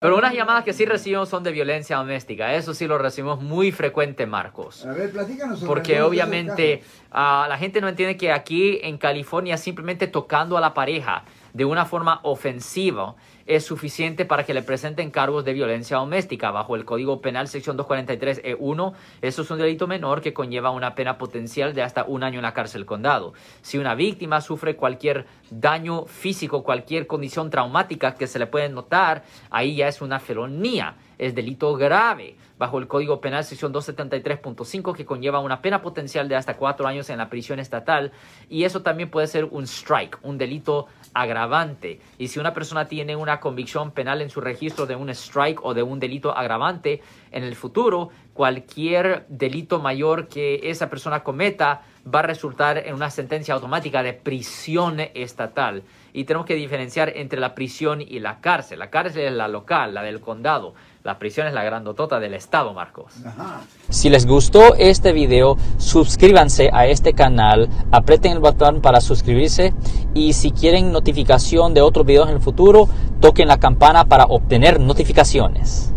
Pero unas llamadas que sí recibimos son de violencia doméstica. Eso sí lo recibimos muy frecuente, Marcos. A ver, platícanos sobre Porque obviamente ah, la gente no entiende que aquí en California simplemente tocando a la pareja de una forma ofensiva es suficiente para que le presenten cargos de violencia doméstica. Bajo el Código Penal, sección 243E1, eso es un delito menor que conlleva una pena potencial de hasta un año en la cárcel condado. Si una víctima sufre cualquier daño físico, cualquier condición traumática que se le puede notar, ahí ya es una felonía, es delito grave bajo el Código Penal sección 273.5 que conlleva una pena potencial de hasta cuatro años en la prisión estatal y eso también puede ser un strike, un delito agravante. Y si una persona tiene una convicción penal en su registro de un strike o de un delito agravante, en el futuro cualquier delito mayor que esa persona cometa va a resultar en una sentencia automática de prisión estatal. Y tenemos que diferenciar entre la prisión y la cárcel. La cárcel es la local, la del condado. La prisión es la grandotota del estado, Marcos. Ajá. Si les gustó este video, suscríbanse a este canal, aprieten el botón para suscribirse y si quieren notificación de otros videos en el futuro, toquen la campana para obtener notificaciones.